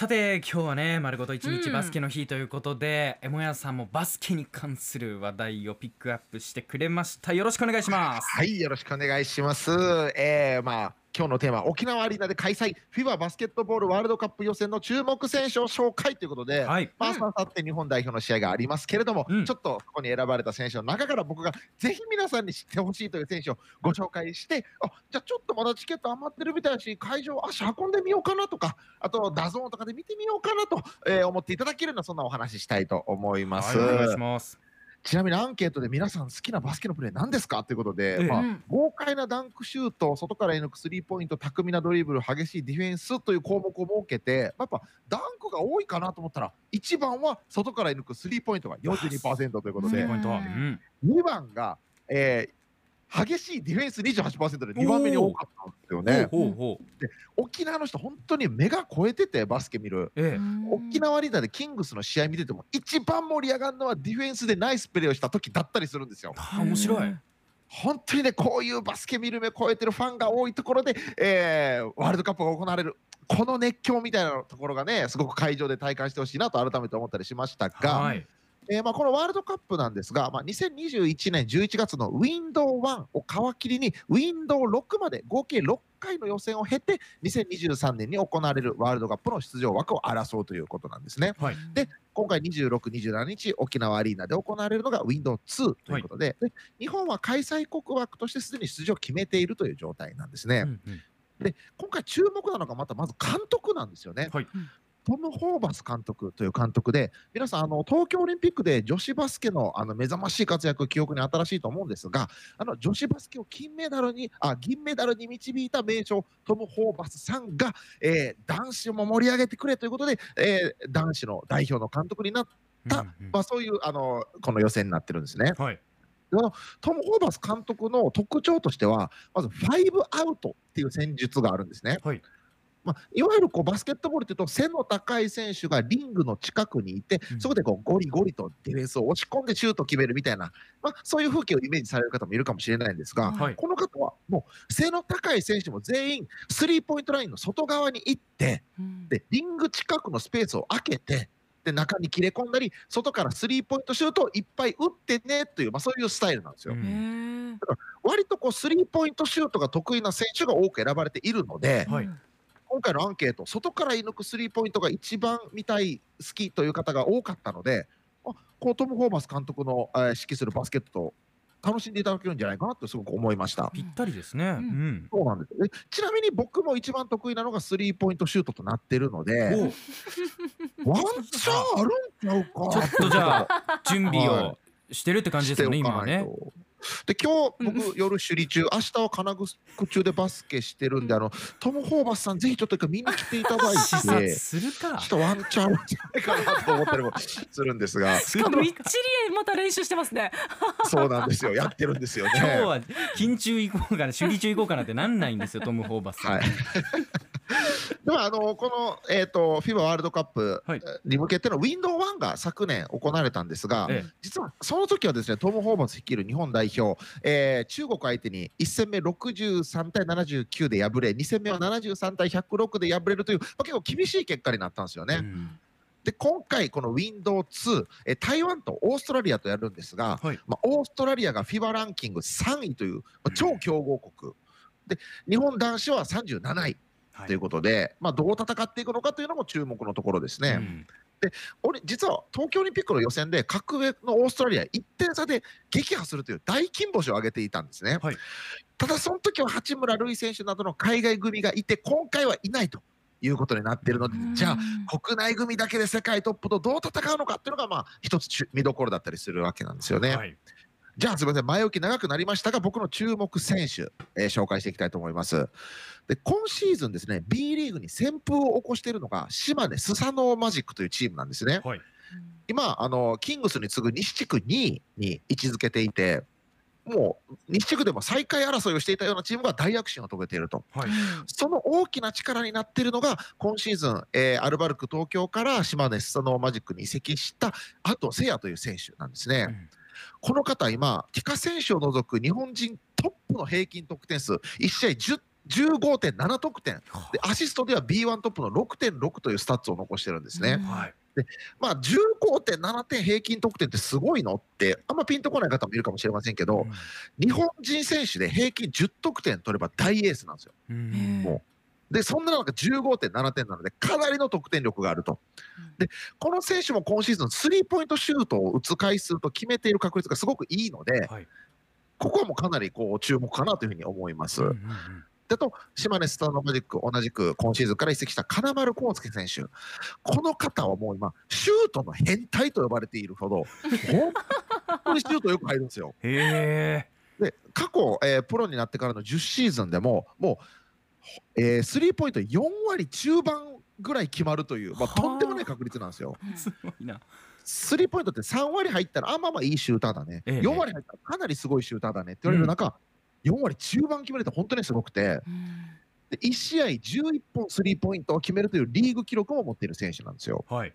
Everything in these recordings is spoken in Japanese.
さて今日はね丸ごと一日バスケの日ということで、うん、もやさんもバスケに関する話題をピックアップしてくれました。よろしくお願いします。はいよろしくお願いします。えー、まあ今日のテーマ沖縄アリーナで開催。FIBA バスケットボールワールドカップ予選の注目選手を紹介ということで、はい、まあ明後日日本代表の試合がありますけれども、うん、ちょっとここに選ばれた選手の中から僕がぜひ皆さんに知ってほしいという選手をご紹介してあじゃあちょっとまだチケット余ってるみたいだし会場足運んでみようかなとかあとダゾーンとかで見てみようかなと、えー、思っていただけるようなそんなお話したいと思います。はい、お願いしますちなみにアンケートで皆さん好きなバスケのプレー何ですかということで、ええ、まあ、豪快なダンクシュート、外から射抜くスリーポイント、巧みなドリブル、激しいディフェンスという項目を設けて、やっぱダンクが多いかなと思ったら、1番は外から射抜くスリーポイントが42%ということで、2番が、えー、激しいディフェンス28%で2番目に多かったんですよね。で沖縄の人本当に目が超えててバスケ見る、ええ、沖縄リーダーでキングスの試合見てても一番盛り上がるのはディフェンスでナイスプレーをした時だったりするんですよ。面白い本当にねこういうバスケ見る目超えてるファンが多いところで、えー、ワールドカップが行われるこの熱狂みたいなところがねすごく会場で体感してほしいなと改めて思ったりしましたが。はいえー、まあこのワールドカップなんですが、まあ、2021年11月のウィンドウ1を皮切りにウィンドウ6まで合計6回の予選を経て2023年に行われるワールドカップの出場枠を争うということなんですね。はい、で今回26、27日沖縄アリーナで行われるのがウィンドウ2ということではい、で日本は開催国枠としてすでに出場を決めているという状態なんですね。うんうんで今回注目なのがまたまず監督なんですよね。はい、トム・ホーバス監督という監督で、皆さん、あの東京オリンピックで女子バスケのあの目覚ましい活躍、記憶に新しいと思うんですが、あの女子バスケを金メダルにあ銀メダルに導いた名将、トム・ホーバスさんが、えー、男子も盛り上げてくれということで、えー、男子の代表の監督になった、うんうん、まあ、そういうあのこの予選になってるんですね。はいトム・ホーバス監督の特徴としては、まず5アウトっていう戦術があるんですね。はいまあ、いわゆるこうバスケットボールというと背の高い選手がリングの近くにいて、そこでこうゴリゴリとディフェンスを押し込んでシュートを決めるみたいな、まあ、そういう風景をイメージされる方もいるかもしれないんですが、はい、この方はもう背の高い選手も全員スリーポイントラインの外側に行って、でリング近くのスペースを空けてで中に切れ込んだり外からスリーポイントシュートをいっぱい打ってねという、まあ、そういうスタイルなんですよ。だから割とこうスリーポイントシュートが得意な選手が多く選ばれているので、はい今回のアンケート、外から射抜くスリーポイントが一番見たい、好きという方が多かったので、あこうトム・ホーバス監督の、えー、指揮するバスケットと楽しんでいただけるんじゃないかなとすごく思いました。ぴったりですね、うん、そうなんです。ねちなみに僕も一番得意なのがスリーポイントシュートとなってるのでワンチャンあるんちゃうか？ちょっとじゃあ 準備をしてるって感じですよね、今はね。で今日僕夜首里中明日は金具中でバスケしてるんであのトム・ホーバスさんぜひちょっと見に来ていただいてちょっとワンチャンじゃないかなと思ったりも するんですが。しかもみっちりまた練習してますね。そうなんですよ。やってるんですよね。今日は緊中行こうかな首里中行こうかなってなんないんですよトム・ホーバスさん、はい でもあのこの、えーと、FIBA ワールドカップに向けてのウィンドウ1が昨年行われたんですが、ええ、実はその時はですねトム・ホーバス率いる日本代表、えー、中国相手に1戦目63対79で敗れ2戦目は73対106で敗れるという、まあ、結構厳しい結果になったんですよね。うん。で今回、このウィンドウ2、え台湾とオーストラリアとやるんですが、はい、まあ、オーストラリアが FIBA ランキング3位という、まあ、超強豪国、で日本男子は37位ということで、まあ、どう戦っていくのかというのも注目のところですね。うん。で俺実は東京オリンピックの予選で格上のオーストラリア1点差で撃破するという大金星を挙げていたんですね、はい、ただその時は八村塁選手などの海外組がいて今回はいないということになっているのでじゃあ国内組だけで世界トップとどう戦うのかっていうのがまあ一つ見どころだったりするわけなんですよね。はいじゃあすみません前置き長くなりましたが僕の注目選手、えー、紹介していきたいと思います。で今シーズンですね B リーグに旋風を起こしているのが島根スサノーマジックというチームなんですね、はい、今あのキングスに次ぐ西地区2位に位置づけていてもう西地区でも最下位争いをしていたようなチームが大躍進を遂げていると、はい、その大きな力になっているのが今シーズン、えー、アルバルク東京から島根スサノーマジックに移籍した安藤誓哉という選手なんですね。うんこの方、今、帰化選手を除く日本人トップの平均得点数、1試合10 15.7得点。でアシストでは B1 トップの6.6というスタッツを残してるんですね。うん。はい。まあ、15.7点平均得点ってすごいのってあんまピンとこない方もいるかもしれませんけど、日本人選手で平均10得点取れば大エースなんですよ。うん。もでそんな中15.7点なのでかなりの得点力があると。でこの選手も今シーズンスリーポイントシュートを打つ回数と決めている確率がすごくいいので、はいここはもうかなりこう注目かなというふうに思います。うんうんうんだと島根スターのマジック同じく今シーズンから移籍した金丸康介選手この方はもう今シュートの変態と呼ばれているほど本当にシュートよく入るんですよ。へで過去、えープロになってからの10シーズンでももう、えースリーポイント4割中盤ぐらい決まるという、まあ、はあ。とんでもない確率なんですよ。えすごいな。スリーポイントって3割入ったらあまあまあいいシューターだね、ええ。4割入ったらかなりすごいシューターだねって言われる中、4割中盤決めると本当にすごくて。うん。で1試合11本スリーポイントを決めるというリーグ記録も持っている選手なんですよ。はい。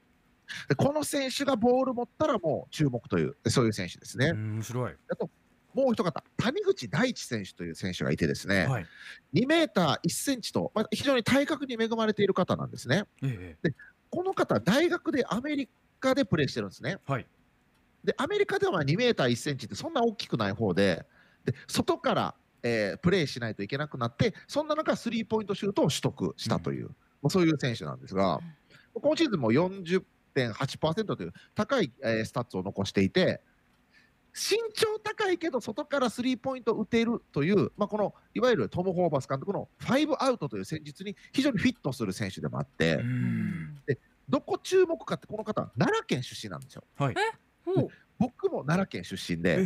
でこの選手がボール持ったらもう注目というそういう選手ですね。うん面白い。あともう一方谷口大地選手という選手がいてですね、はい。2メーター1センチと、まあ、非常に体格に恵まれている方なんですね。ええ。この方大学でアメリカでプレーしてるんですね。はい。でアメリカではまあ2メーター1センチってそんな大きくない方でで外から、えープレーしないといけなくなってそんな中スリーポイントシュートを取得したという、まあそういう選手なんですが今シーズンも40.8%という高い、えースタッツを残していて身長高いけど外からスリーポイント打てるという、まあ、このいわゆるトム・ホーバス監督の5アウトという戦術に非常にフィットする選手でもあって、うん。どこ注目かってこの方奈良県出身なんですよ。はい。僕も奈良県出身で、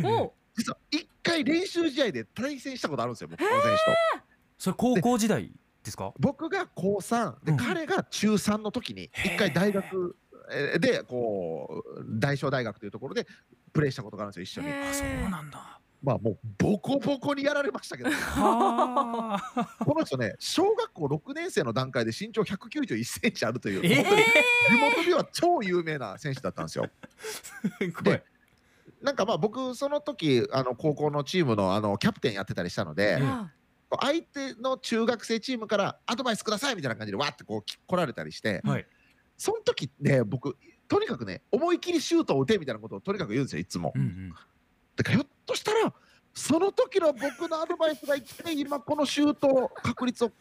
実は一回練習試合で対戦したことあるんですよ、僕この選手と。それ高校時代ですか？僕が高3で、うん。彼が中3の時に一回大学えーでこう大正大学というところでプレーしたことがあるんですよ一緒に。あそうなんだ。まあもうボコボコにやられましたけど。はあ。この人ね小学校6年生の段階で身長191センチあるという、えー。本当に地元では超有名な選手だったんですよ。すごい。でなんかまあ僕その時あの高校のチームのあのキャプテンやってたりしたので、えあ相手の中学生チームからアドバイスくださいみたいな感じでわーってこうき来られたりして、はいその時ね僕とにかくね思い切りシュートを打てみたいなことをとにかく言うんですよいつも。うんうんだからひょっとしたらその時の僕のアドバイスが生きて今このシュート確率を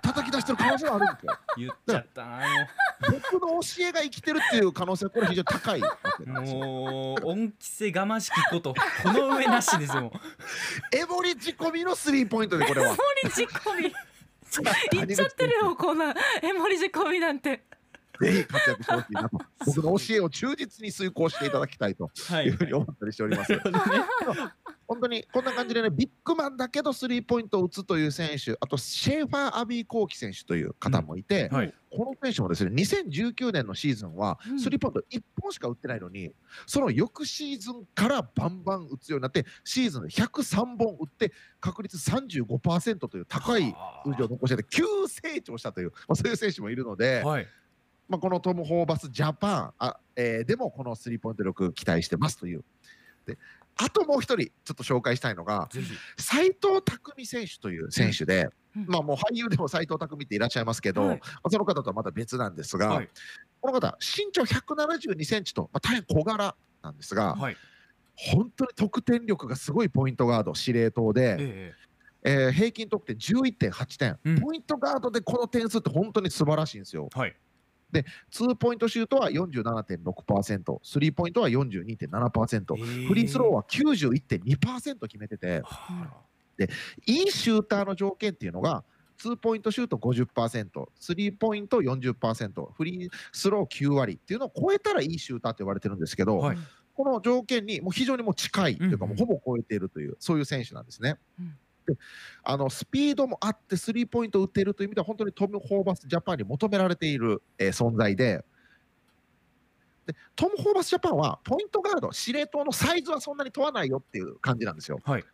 叩き出してる可能性があるんですよ。言っちゃったな僕の教えが生きてるっていう可能性はこれ非常に高いわけなんですよ。もう恩着せがましきことこの上なしですよエボリ仕込みのスリーポイントでこれは。森仕込み 言っちゃってるよこんなえ森仕込みなんてぜひ活躍してほしいなと。僕の教えを忠実に遂行していただきたいとはい。いうふうに思ったりしております。本当にこんな感じでねビッグマンだけどスリーポイントを打つという選手あとシェーファー・アビー・コーキ選手という方もいて、はい。この選手もですね2019年のシーズンはうん。スリーポイント1本しか打ってないのに、その翌シーズンからバンバン打つようになってシーズンで103本打って確率35%という高い数字を残してて急成長したという、まあ、そういう選手もいるので、はいまあ、このトム・ホーバスジャパンあ、えーでもこのスリーポイント力期待してますという。であともう一人ちょっと紹介したいのがぜひ。斉藤匠選手という選手で、うん。まあもう俳優でも斉藤匠っていらっしゃいますけど、はい。まあその方とはまた別なんですが、はい。この方身長172センチと、まあ、大変小柄なんですが、はい。本当に得点力がすごいポイントガード司令塔で、ええー平均得点11.8点、うん。ポイントガードでこの点数って本当に素晴らしいんですよ。えはいツーポイントシュートは47.6%、スリーポイントは42.7%、フリースローは91.2%決めてて、はいいシューターの条件っていうのが、ツーポイントシュート50%、スリーポイント40%、フリースロー9割っていうのを超えたらいいシューターって言われてるんですけど、はい。この条件にもう非常にもう近いというか、もうん。ほぼ超えているという、そういう選手なんですね。うん。であのスピードもあって、スリーポイントを打っているという意味では、本当にトム・ホーバスジャパンに求められている、えー存在でで、トム・ホーバスジャパンは、ポイントガード、司令塔のサイズはそんなに問わないよっていう感じなんですよ。はい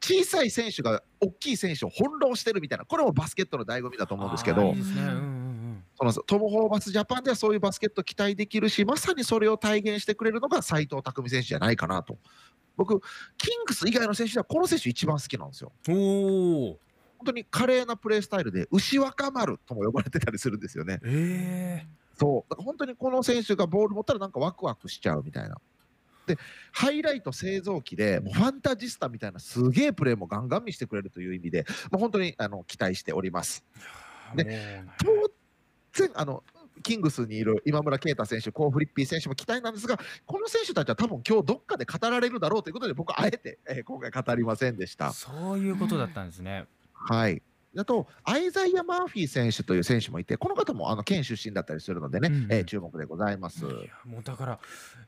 小さい選手が大きい選手を翻弄してるみたいな、これもバスケットの醍醐味だと思うんですけどうんうんそのトム・ホーバスジャパンではそういうバスケット期待できるし、まさにそれを体現してくれるのが斉藤匠選手じゃないかなと。僕、キングス以外の選手ではこの選手一番好きなんですよ。本当に華麗なプレースタイルで牛若丸とも呼ばれてたりするんですよね。えそうだから本当にこの選手がボール持ったらなんかワクワクしちゃうみたいな。でハイライト製造機でもうファンタジスタみたいなすげえプレーもガンガン見せてくれるという意味で、まあ、本当にあの期待しております。ー、でもう当然あのキングスにいる今村啓太選手、コー・フリッピー選手も期待なんですが、この選手たちは多分今日どっかで語られるだろうということで、僕はあえて、えー今回語りませんでした。そういうことだったんですね。はい。あと、アイザイア・マーフィー選手という選手もいて、この方もあの県出身だったりするのでね、うんうんえー注目でございます。いやもうだから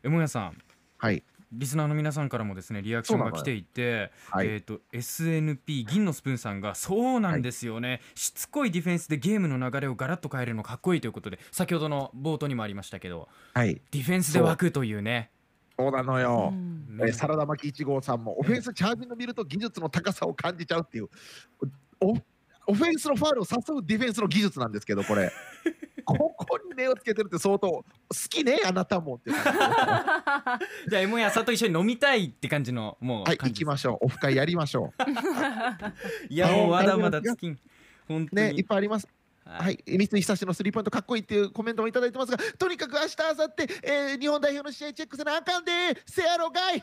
えもやさんはい。リスナーの皆さんからもですねリアクションが来ていて、はい。えっ、と SNP 銀のスプーンさんがそうなんですよね、しつこいディフェンスでゲームの流れをガラッと変えるのかっこいいということで先ほどの冒頭にもありましたけどはい。ディフェンスで湧くというね。そう。なのよ。うん。えーサラダ巻き1号さんもオフェンスチャージング見ると技術の高さを感じちゃうっていうおオフェンスのファールを誘うディフェンスの技術なんですけどこれここに目をつけてるって相当好きねあなたもってじ。じゃあエモヤさんと一緒に飲みたいって感じのもうはい行きましょう。オフ会やりましょ いやもうまだまだ尽き。ん本う当に、ねいっぱいあります。ははい。三井久志のスリーポイントかっこいいっていうコメントもいただいてますがとにかく明日明後日、えー、日本代表の試合チェックせなあかんでせやろがい